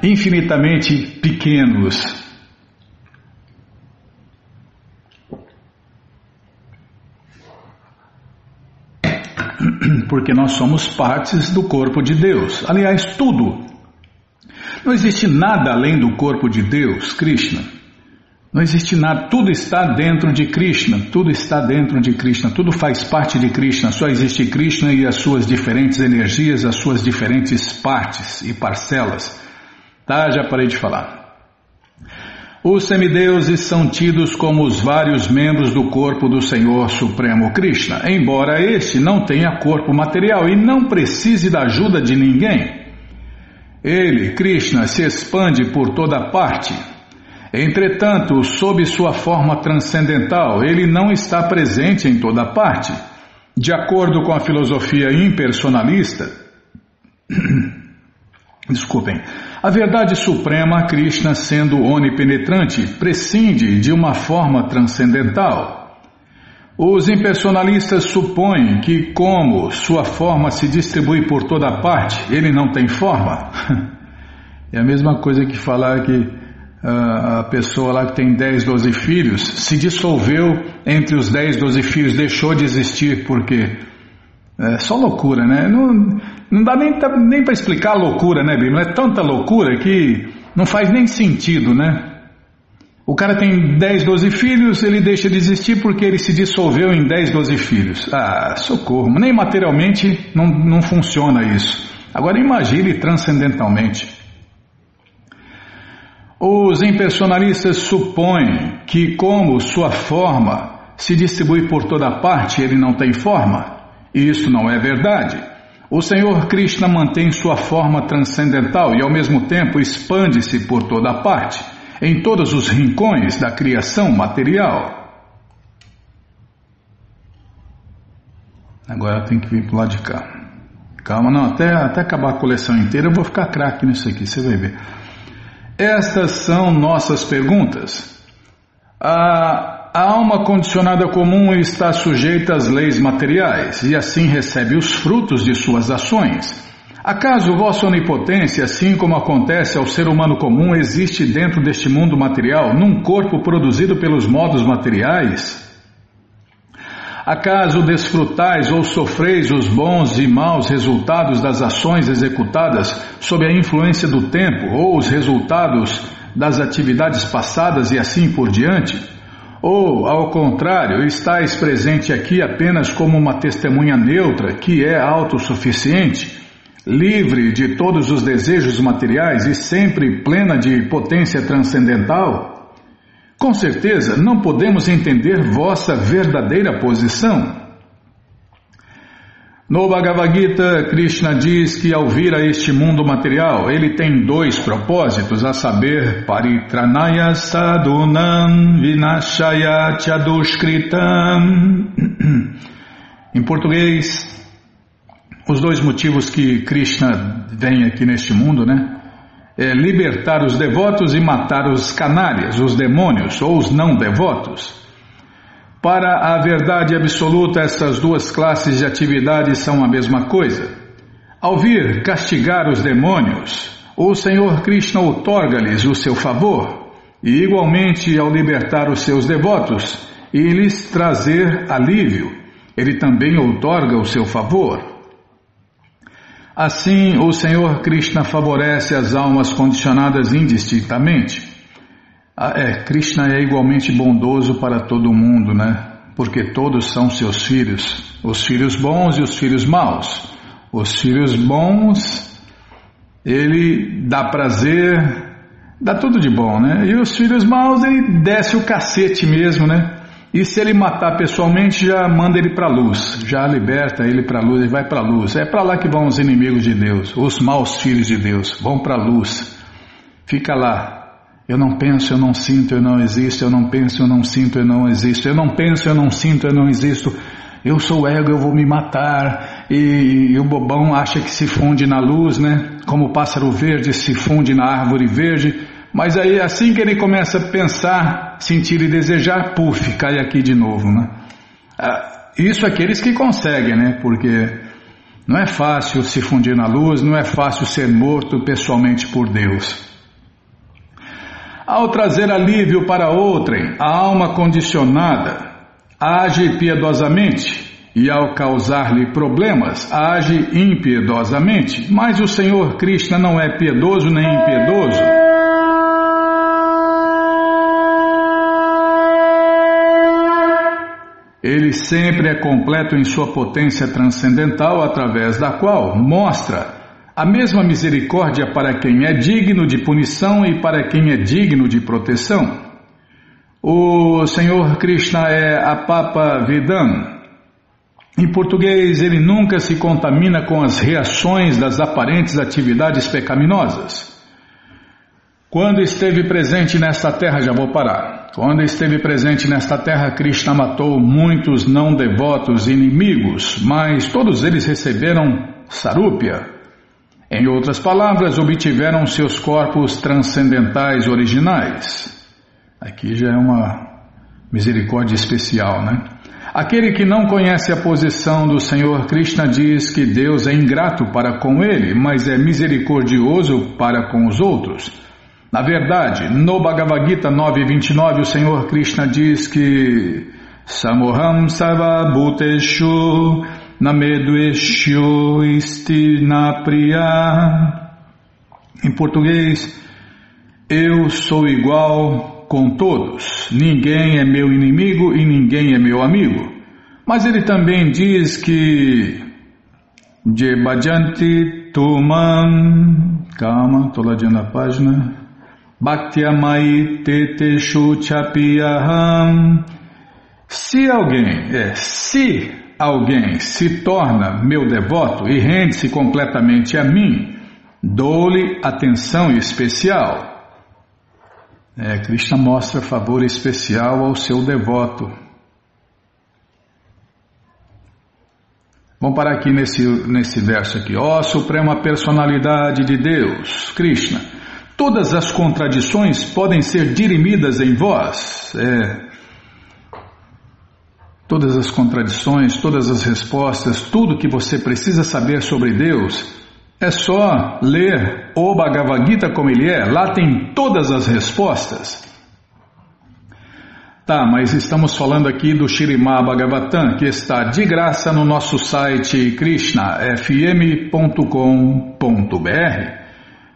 infinitamente pequenos. Porque nós somos partes do corpo de Deus. Aliás, tudo. Não existe nada além do corpo de Deus, Krishna. Não existe nada, tudo está dentro de Krishna, tudo está dentro de Krishna, tudo faz parte de Krishna, só existe Krishna e as suas diferentes energias, as suas diferentes partes e parcelas. Tá, já parei de falar. Os semideuses são tidos como os vários membros do corpo do Senhor Supremo Krishna, embora este não tenha corpo material e não precise da ajuda de ninguém. Ele, Krishna, se expande por toda parte, Entretanto, sob sua forma transcendental, ele não está presente em toda parte. De acordo com a filosofia impersonalista, desculpem, a verdade suprema, Krishna, sendo onipenetrante, prescinde de uma forma transcendental. Os impersonalistas supõem que, como sua forma se distribui por toda parte, ele não tem forma. É a mesma coisa que falar que a pessoa lá que tem 10, 12 filhos se dissolveu entre os 10, 12 filhos, deixou de existir porque é só loucura, né? Não, não dá nem, nem para explicar a loucura, né, Bíblia? É tanta loucura que não faz nem sentido, né? O cara tem 10, 12 filhos, ele deixa de existir porque ele se dissolveu em 10, 12 filhos. Ah, socorro, nem materialmente não, não funciona isso. Agora imagine transcendentalmente. Os impersonalistas supõem que, como sua forma se distribui por toda parte, ele não tem forma. Isso não é verdade. O Senhor Krishna mantém sua forma transcendental e, ao mesmo tempo, expande-se por toda parte, em todos os rincões da criação material. Agora tem que vir para o lado de cá. Calma, não, até, até acabar a coleção inteira eu vou ficar craque nisso aqui, você vai ver. Estas são nossas perguntas. A alma condicionada comum está sujeita às leis materiais e assim recebe os frutos de suas ações. Acaso vossa onipotência, assim como acontece ao ser humano comum, existe dentro deste mundo material, num corpo produzido pelos modos materiais? Acaso desfrutais ou sofreis os bons e maus resultados das ações executadas sob a influência do tempo ou os resultados das atividades passadas e assim por diante? Ou, ao contrário, estáis presente aqui apenas como uma testemunha neutra que é autossuficiente, livre de todos os desejos materiais e sempre plena de potência transcendental? Com certeza não podemos entender vossa verdadeira posição. No Bhagavad Gita, Krishna diz que ao vir a este mundo material, ele tem dois propósitos, a saber, Paritranaya Sadunam Vinashaya Chadushkritam. Em português, os dois motivos que Krishna vem aqui neste mundo, né? É, libertar os devotos e matar os canalhas, os demônios ou os não devotos. Para a verdade absoluta, estas duas classes de atividades são a mesma coisa. Ao vir castigar os demônios, o Senhor Krishna outorga-lhes o seu favor, e igualmente ao libertar os seus devotos e lhes trazer alívio, ele também outorga o seu favor. Assim, o Senhor Krishna favorece as almas condicionadas indistintamente. Ah, é, Krishna é igualmente bondoso para todo mundo, né? Porque todos são seus filhos, os filhos bons e os filhos maus. Os filhos bons, ele dá prazer, dá tudo de bom, né? E os filhos maus, ele desce o cacete mesmo, né? E se ele matar pessoalmente, já manda ele para a luz, já liberta ele para a luz, ele vai para a luz. É para lá que vão os inimigos de Deus, os maus filhos de Deus, vão para a luz. Fica lá. Eu não penso, eu não sinto, eu não existo. Eu não penso, eu não sinto, eu não existo. Eu não penso, eu não sinto, eu não existo. Eu sou ego, eu vou me matar. E, e o bobão acha que se funde na luz, né? Como o pássaro verde se funde na árvore verde. Mas aí, assim que ele começa a pensar, sentir e desejar, puf, cai aqui de novo, né? Ah, isso aqueles que conseguem, né? Porque não é fácil se fundir na luz, não é fácil ser morto pessoalmente por Deus. Ao trazer alívio para outrem, a alma condicionada age piedosamente e ao causar-lhe problemas, age impiedosamente. Mas o Senhor Krishna não é piedoso nem impiedoso. Ele sempre é completo em sua potência transcendental, através da qual mostra a mesma misericórdia para quem é digno de punição e para quem é digno de proteção. O Senhor Krishna é a Papa Vedam. Em português, ele nunca se contamina com as reações das aparentes atividades pecaminosas. Quando esteve presente nesta terra, já vou parar. Quando esteve presente nesta terra, Krishna matou muitos não devotos inimigos, mas todos eles receberam sarúpia. Em outras palavras, obtiveram seus corpos transcendentais originais. Aqui já é uma misericórdia especial, né? Aquele que não conhece a posição do Senhor Krishna diz que Deus é ingrato para com ele, mas é misericordioso para com os outros. Na verdade, no Bhagavad Gita 9.29, o Senhor Krishna diz que Samoham Sava Bhuteshu Namedueshu Istinapriya Em português, eu sou igual com todos, ninguém é meu inimigo e ninguém é meu amigo. Mas ele também diz que Jebajanti Tumam Calma, estou ladinho na página. Bhaktyamai Teteshu Chapiyaham. Se alguém, é, se alguém se torna meu devoto e rende-se completamente a mim, dou-lhe atenção especial. É, Krishna mostra favor especial ao seu devoto. Vamos parar aqui nesse, nesse verso aqui. Ó oh, Suprema Personalidade de Deus, Krishna. Todas as contradições podem ser dirimidas em vós. É, todas as contradições, todas as respostas, tudo que você precisa saber sobre Deus, é só ler o Bhagavad Gita como ele é, lá tem todas as respostas. Tá, mas estamos falando aqui do Shirimá Bhagavatam, que está de graça no nosso site krishnafm.com.br.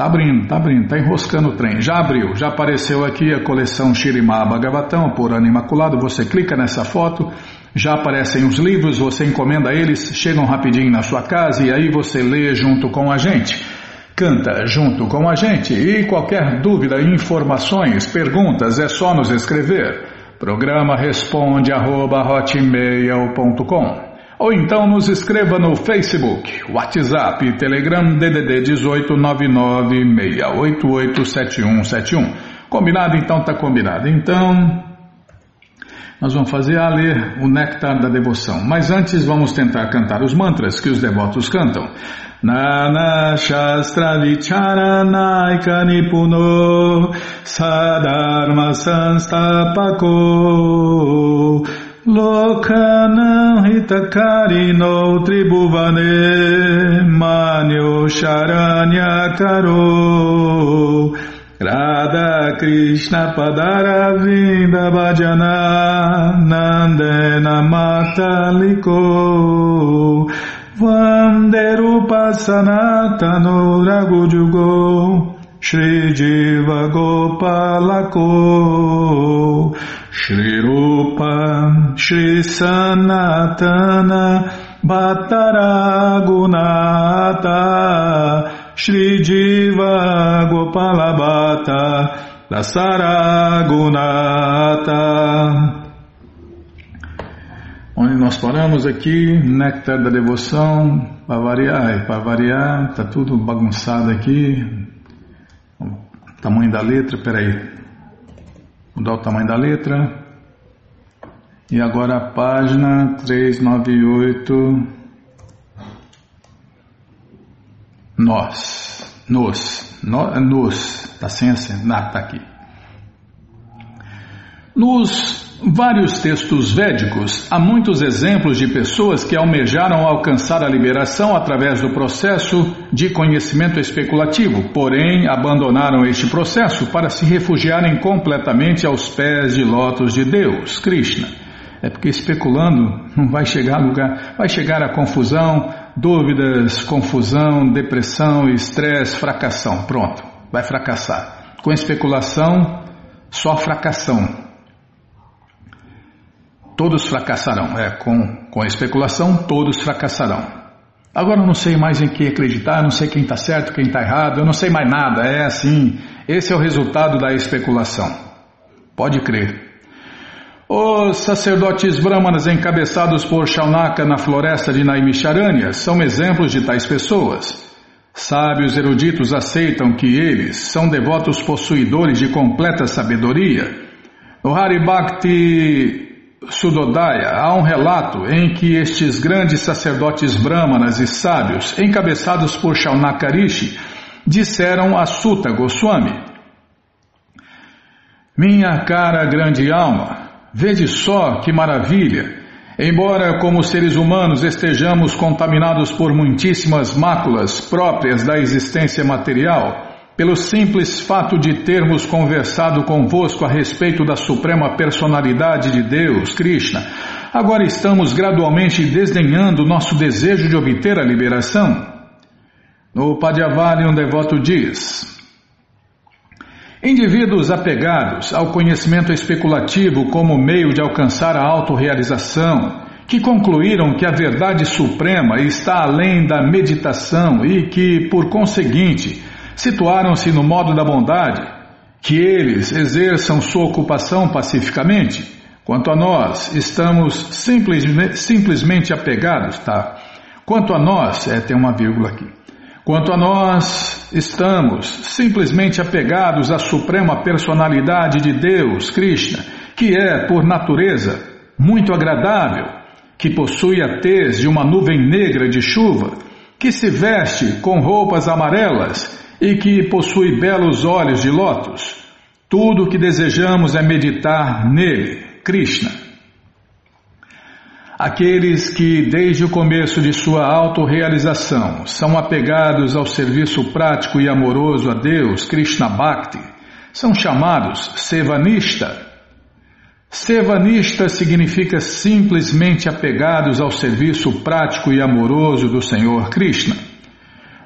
Tá abrindo, tá abrindo, tá enroscando o trem. Já abriu, já apareceu aqui a coleção Shirimá Bhagavatam por ano imaculado. Você clica nessa foto, já aparecem os livros, você encomenda eles, chegam rapidinho na sua casa e aí você lê junto com a gente. Canta junto com a gente e qualquer dúvida, informações, perguntas é só nos escrever. Programa responde arroba hotmail.com ou então nos escreva no Facebook, WhatsApp, Telegram DDD 18 996887171. Combinado? Então tá combinado. Então nós vamos fazer a ler o néctar da devoção. Mas antes vamos tentar cantar os mantras que os devotos cantam. Nana Shastra Vicharanaika Nipuno Sadharma Sanstapako Lokanam hitakarino tribhuvane manyo sharanya karo Radha Krishna Padara Vinda Bhajana Nandena Mataliko Vanderupa Sanatano Ragujugo Shri Jiva Gopalako Shri Rupa Shri Sanatana Bhattaragunata Shri Jiva Gopalabhata Dasaragunata Onde nós paramos aqui, néctar da devoção, para variar, para variar, tá tudo bagunçado aqui. O tamanho da letra, peraí. Mudar o tamanho da letra. E agora a página 398. Nós. Nos. nos. Tá sem acento. Ah, tá aqui. Nos vários textos védicos, há muitos exemplos de pessoas que almejaram alcançar a liberação através do processo de conhecimento especulativo, porém abandonaram este processo para se refugiarem completamente aos pés de lotos de Deus, Krishna. É porque especulando não vai chegar a lugar, vai chegar a confusão, dúvidas, confusão, depressão, estresse, fracassação. Pronto, vai fracassar. Com especulação, só fracassão. Todos fracassarão. É, com, com especulação, todos fracassarão. Agora eu não sei mais em que acreditar, não sei quem está certo, quem está errado, eu não sei mais nada. É assim. Esse é o resultado da especulação. Pode crer. Os sacerdotes brahmanas encabeçados por Shaunaka na floresta de Naimisharanya são exemplos de tais pessoas. Sábios eruditos aceitam que eles são devotos possuidores de completa sabedoria. No Haribhakti Sudodaya, há um relato em que estes grandes sacerdotes brahmanas e sábios, encabeçados por Shaunakarishi, disseram a Sutta Goswami: Minha cara grande alma, vede só que maravilha! Embora como seres humanos estejamos contaminados por muitíssimas máculas próprias da existência material, pelo simples fato de termos conversado convosco a respeito da suprema personalidade de Deus, Krishna, agora estamos gradualmente desdenhando nosso desejo de obter a liberação. No Padyavari, um devoto diz: Indivíduos apegados ao conhecimento especulativo como meio de alcançar a autorrealização, que concluíram que a verdade suprema está além da meditação e que, por conseguinte, situaram-se no modo da bondade, que eles exerçam sua ocupação pacificamente. Quanto a nós, estamos simplesmente, simplesmente apegados, tá? Quanto a nós, é, tem uma vírgula aqui. Quanto a nós, estamos simplesmente apegados à suprema personalidade de Deus, Krishna, que é, por natureza, muito agradável, que possui a tez de uma nuvem negra de chuva, que se veste com roupas amarelas e que possui belos olhos de lótus. Tudo o que desejamos é meditar nele, Krishna. Aqueles que, desde o começo de sua autorrealização, são apegados ao serviço prático e amoroso a Deus, Krishna Bhakti, são chamados Sevanista. Sevanista significa simplesmente apegados ao serviço prático e amoroso do Senhor Krishna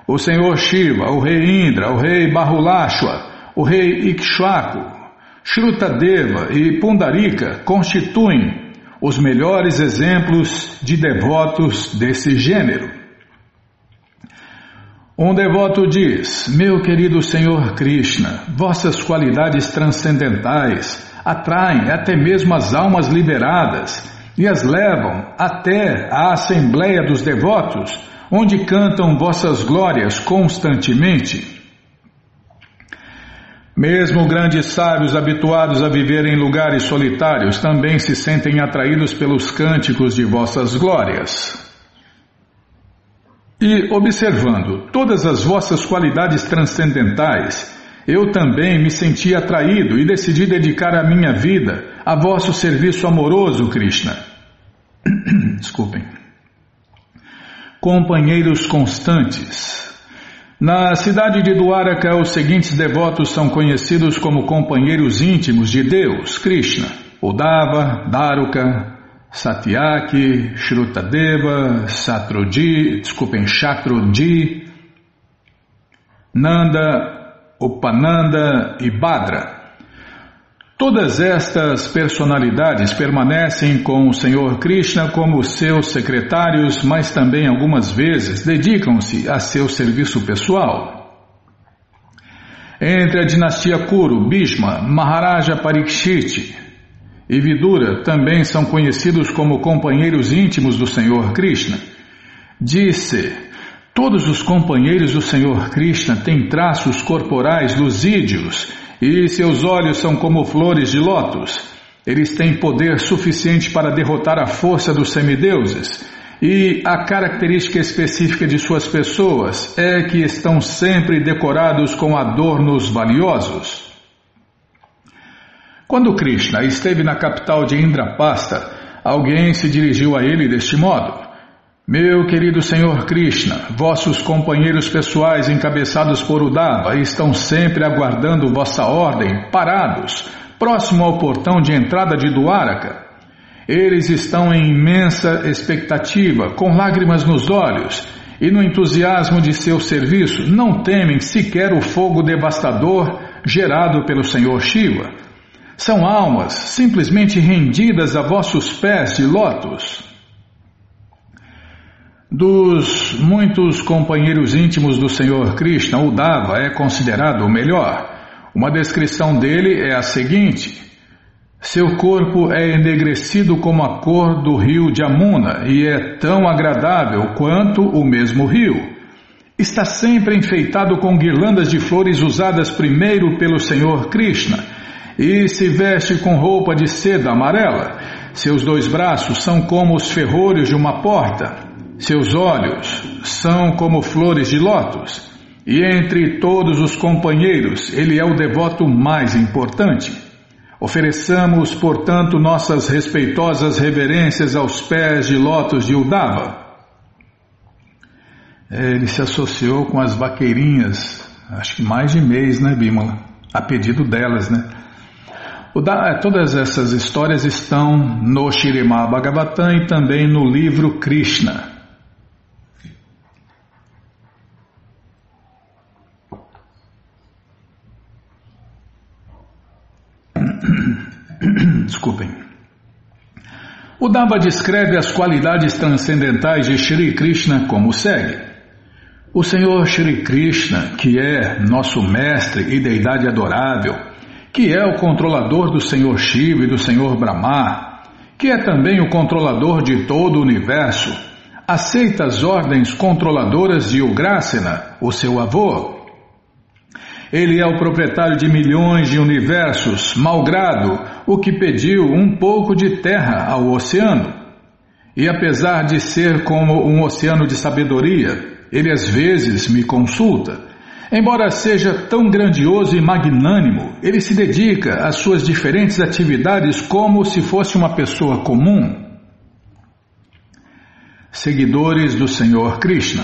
o senhor Shiva, o rei Indra, o rei Bahulashwa, o rei Ikshvaku, Shrutadeva e Pundarika constituem os melhores exemplos de devotos desse gênero. Um devoto diz: Meu querido Senhor Krishna, vossas qualidades transcendentais atraem até mesmo as almas liberadas e as levam até a Assembleia dos Devotos onde cantam vossas glórias constantemente. Mesmo grandes sábios habituados a viver em lugares solitários também se sentem atraídos pelos cânticos de vossas glórias. E observando todas as vossas qualidades transcendentais, eu também me senti atraído e decidi dedicar a minha vida a vosso serviço amoroso, Krishna. Desculpem companheiros constantes. Na cidade de Dwaraka, os seguintes devotos são conhecidos como companheiros íntimos de Deus, Krishna, Udava, Daruka, Satyaki, Shrutadeva, Satrudi, desculpem, Shatrudi, Nanda, Upananda e Badra. Todas estas personalidades permanecem com o Senhor Krishna como seus secretários, mas também algumas vezes dedicam-se a seu serviço pessoal. Entre a dinastia Kuru, Bhishma, Maharaja Parikshit e Vidura também são conhecidos como companheiros íntimos do Senhor Krishna. Disse: Todos os companheiros do Senhor Krishna têm traços corporais luzídios e seus olhos são como flores de lótus. Eles têm poder suficiente para derrotar a força dos semideuses. E a característica específica de suas pessoas é que estão sempre decorados com adornos valiosos. Quando Krishna esteve na capital de Indrapasta, alguém se dirigiu a ele deste modo: Meu querido Senhor Krishna, vossos companheiros pessoais encabeçados por Udava estão sempre aguardando vossa ordem, parados, próximo ao portão de entrada de Duaraka. Eles estão em imensa expectativa, com lágrimas nos olhos, e no entusiasmo de seu serviço não temem sequer o fogo devastador gerado pelo Senhor Shiva. São almas simplesmente rendidas a vossos pés de lótus. Dos muitos companheiros íntimos do Senhor Krishna, o Dava é considerado o melhor. Uma descrição dele é a seguinte: Seu corpo é enegrecido como a cor do rio de Amuna e é tão agradável quanto o mesmo rio. Está sempre enfeitado com guirlandas de flores usadas primeiro pelo Senhor Krishna e se veste com roupa de seda amarela. Seus dois braços são como os ferrolhos de uma porta. Seus olhos são como flores de lótus. E entre todos os companheiros, ele é o devoto mais importante. Ofereçamos, portanto, nossas respeitosas reverências aos pés de lótus de Udava. Ele se associou com as vaqueirinhas, acho que mais de mês, né, Bímola? A pedido delas, né? Da, todas essas histórias estão no Shirimá Bhagavatam e também no livro Krishna. Desculpem. O Dava descreve as qualidades transcendentais de Shri Krishna como segue. O Senhor Shri Krishna, que é nosso mestre e deidade adorável, que é o controlador do Senhor Shiva e do Senhor Brahma, que é também o controlador de todo o universo, aceita as ordens controladoras de Ugrasena, o seu avô. Ele é o proprietário de milhões de universos, malgrado o que pediu um pouco de terra ao oceano. E apesar de ser como um oceano de sabedoria, ele às vezes me consulta Embora seja tão grandioso e magnânimo, ele se dedica às suas diferentes atividades como se fosse uma pessoa comum. Seguidores do Senhor Krishna.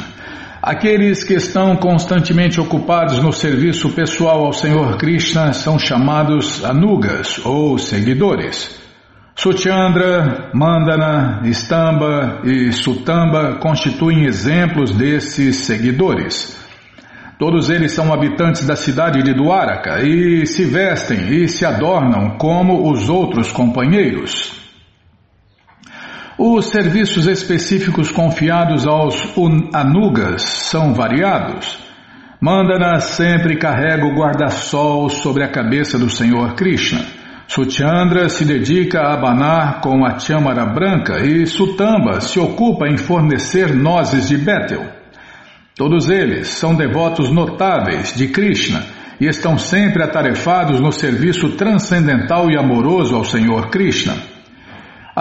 Aqueles que estão constantemente ocupados no serviço pessoal ao Senhor Krishna são chamados anugas ou seguidores. Suchandra, Mandana, Stamba e Sutamba constituem exemplos desses seguidores. Todos eles são habitantes da cidade de Duaraka e se vestem e se adornam como os outros companheiros. Os serviços específicos confiados aos Anugas são variados. Mandana sempre carrega o guarda-sol sobre a cabeça do Senhor Krishna. Suchandra se dedica a abanar com a châmara branca e Sutamba se ocupa em fornecer nozes de Bétel. Todos eles são devotos notáveis de Krishna e estão sempre atarefados no serviço transcendental e amoroso ao Senhor Krishna.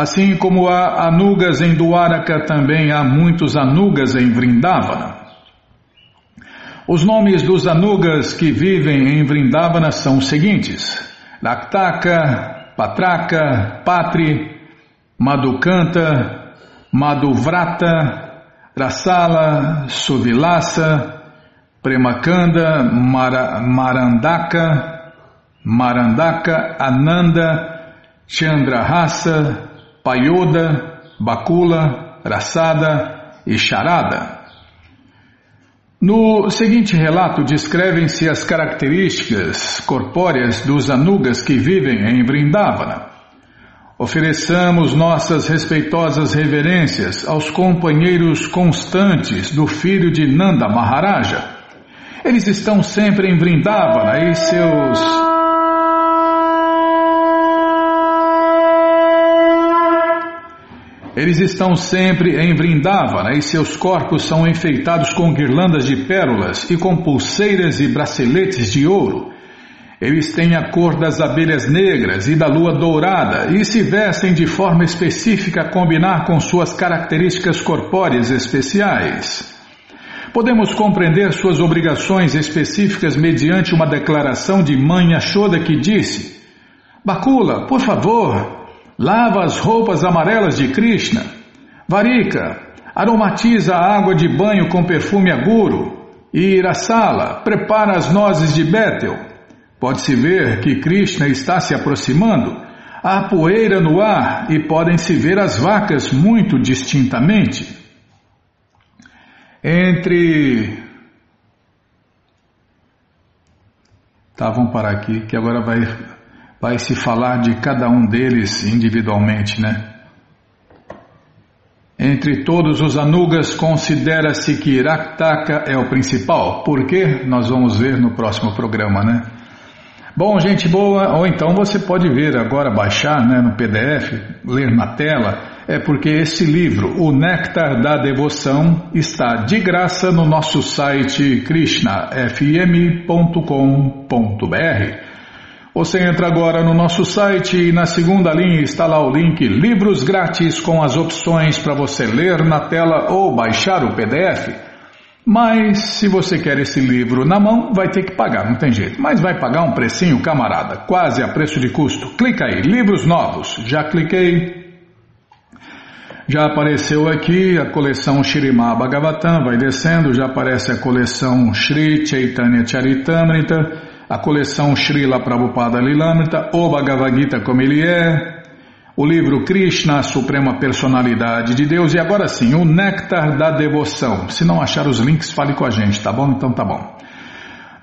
Assim como há anugas em Dwaraka, também há muitos anugas em Vrindavana. Os nomes dos anugas que vivem em Vrindavana são os seguintes: Raktaka, Patraka, Patri, Madhukanta, Madhuvrata, Rasala, Suvilasa, Premakanda, Mara, Marandaka, Marandaka, Ananda, Chandrahasa, Payoda, Bakula, Rasada e Charada. No seguinte relato descrevem-se as características corpóreas dos anugas que vivem em Vrindavana. Ofereçamos nossas respeitosas reverências aos companheiros constantes do filho de Nanda Maharaja. Eles estão sempre em Vrindavana e seus. Eles estão sempre em Vrindavana e seus corpos são enfeitados com guirlandas de pérolas e com pulseiras e braceletes de ouro. Eles têm a cor das abelhas negras e da lua dourada e se vestem de forma específica a combinar com suas características corpóreas especiais. Podemos compreender suas obrigações específicas mediante uma declaração de Mãe Ashoda que disse: Bakula, por favor, lava as roupas amarelas de Krishna. Varika, aromatiza a água de banho com perfume aguro. E Irasala, prepara as nozes de Bethel. Pode-se ver que Krishna está se aproximando. Há poeira no ar e podem-se ver as vacas muito distintamente. Entre. Tá, vamos parar aqui, que agora vai, vai se falar de cada um deles individualmente, né? Entre todos os anugas, considera-se que Iraktaka é o principal. Por quê? Nós vamos ver no próximo programa, né? Bom, gente boa, ou então você pode ver agora, baixar né, no PDF, ler na tela, é porque esse livro, O Néctar da Devoção, está de graça no nosso site krishnafm.com.br. Você entra agora no nosso site e na segunda linha está lá o link Livros Grátis com as opções para você ler na tela ou baixar o PDF. Mas se você quer esse livro na mão, vai ter que pagar, não tem jeito. Mas vai pagar um precinho, camarada, quase a preço de custo. Clica aí, livros novos. Já cliquei. Já apareceu aqui a coleção Shirimá Bhagavatam, vai descendo, já aparece a coleção Sri Chaitanya Charitamrita a coleção Srila Prabhupada Lilamrita, o Bhagavad Gita como ele é, o livro Krishna, a Suprema Personalidade de Deus, e agora sim, o Néctar da Devoção. Se não achar os links, fale com a gente, tá bom? Então tá bom.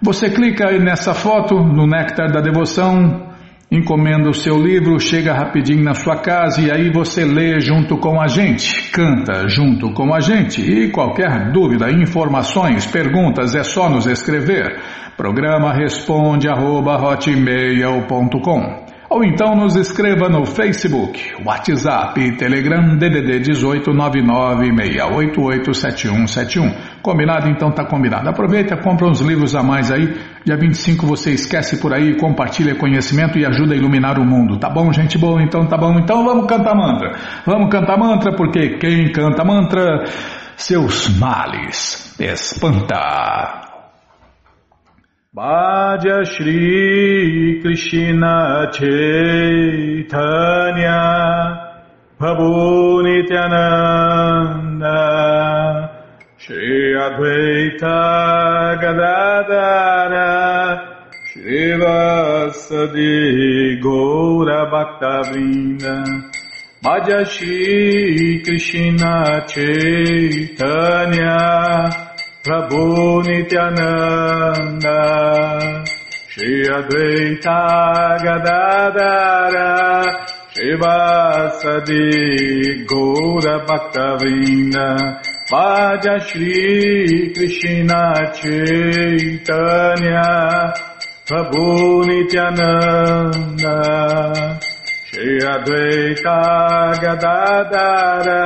Você clica aí nessa foto, no Néctar da Devoção, encomenda o seu livro, chega rapidinho na sua casa e aí você lê junto com a gente, canta junto com a gente. E qualquer dúvida, informações, perguntas, é só nos escrever. Programa responde arroba hotmail.com ou então nos escreva no Facebook, WhatsApp, Telegram, DDD 18 996887171. Combinado? Então tá combinado. Aproveita, compra uns livros a mais aí. Dia 25 você esquece por aí, compartilha conhecimento e ajuda a iluminar o mundo. Tá bom, gente boa? Então tá bom. Então vamos cantar mantra. Vamos cantar mantra porque quem canta mantra, seus males espanta. Bhaja Shri Krishna Chaitanya Prabhu Nityananda Shri Advaita Gadadara Shri Vasadi Gaura Bhaktavrinda Bhaja Shri Krishna Chaitanya Prabhu Nityananda Shri Advaita Gadadara Shivasadi Gaura Bhaktavinda Bhaja Shri Krishna Chaitanya Prabhu Nityananda Shri Advaita Gadadara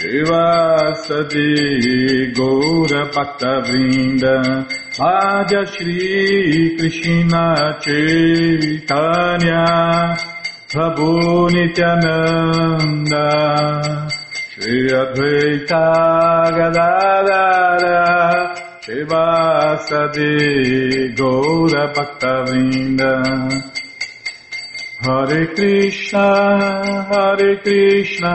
Shivasadi Gaura Bhaktavrinda Madhya Shri Krishna Chaitanya Prabhu Nityananda Shri Advaita Gadadara Shivasadi Gaura Bhaktavrinda Hare Krishna, Hare Krishna,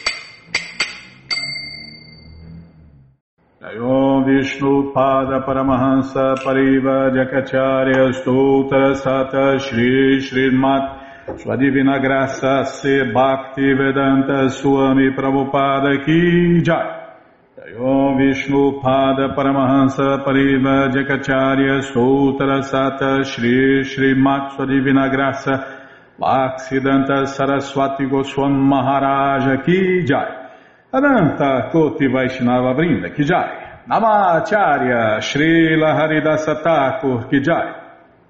Om Vishnu Pada Paramahansa Pariva Jakacharya Stoutra Sata Shri Srimat Sua Divina Graça Se Bhakti Vedanta Swami Prabhupada Ki Jai. Om Vishnu Pada Paramahansa Pariva Jakacharya Stoutra Sata Shri Srimat Sua Divina Graça Bhaksidanta Saraswati Goswam Maharaja Ki Jai. Ananta Koti Vaishnava Brinda Ki Jai Namacharya Srila Haridasa Thakur Kijai,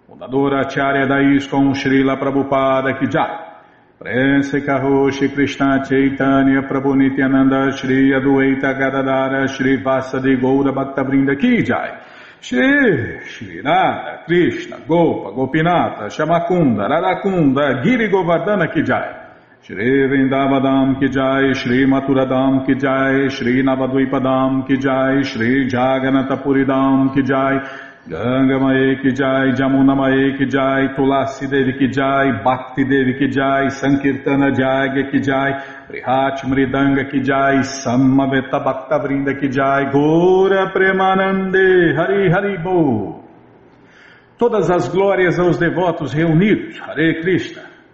fundadora Acharya da ISKCON Srila Prabhupada Kijai, Prense Karoshi Krishna Chaitanya Prabhu Nityananda Shri Adueita Gadadara Shri Vasadi Goura Bhaktavrinda Kijai, Shri Shri Nada Krishna Gopa Gopinata Shamakunda Radakunda Giri Govardhana Kijai, Shri Vrindavadam ki jai, Shri Maturadam ki jai, Shri Navadvipadam ki jai, Shri Jaganatapuridam ki jai, Ganga Mae ki jai, Jamuna Mae ki jai, Tulasi Devi ki jai, Bhakti Devi ki jai, Sankirtana Jagya ki jai, Prihat Mridanga ki jai, Samaveta Bhakta Vrinda ki jai, Gora Premanande, Hari Hari Bo. Todas as glórias aos devotos reunidos, Hare Krishna.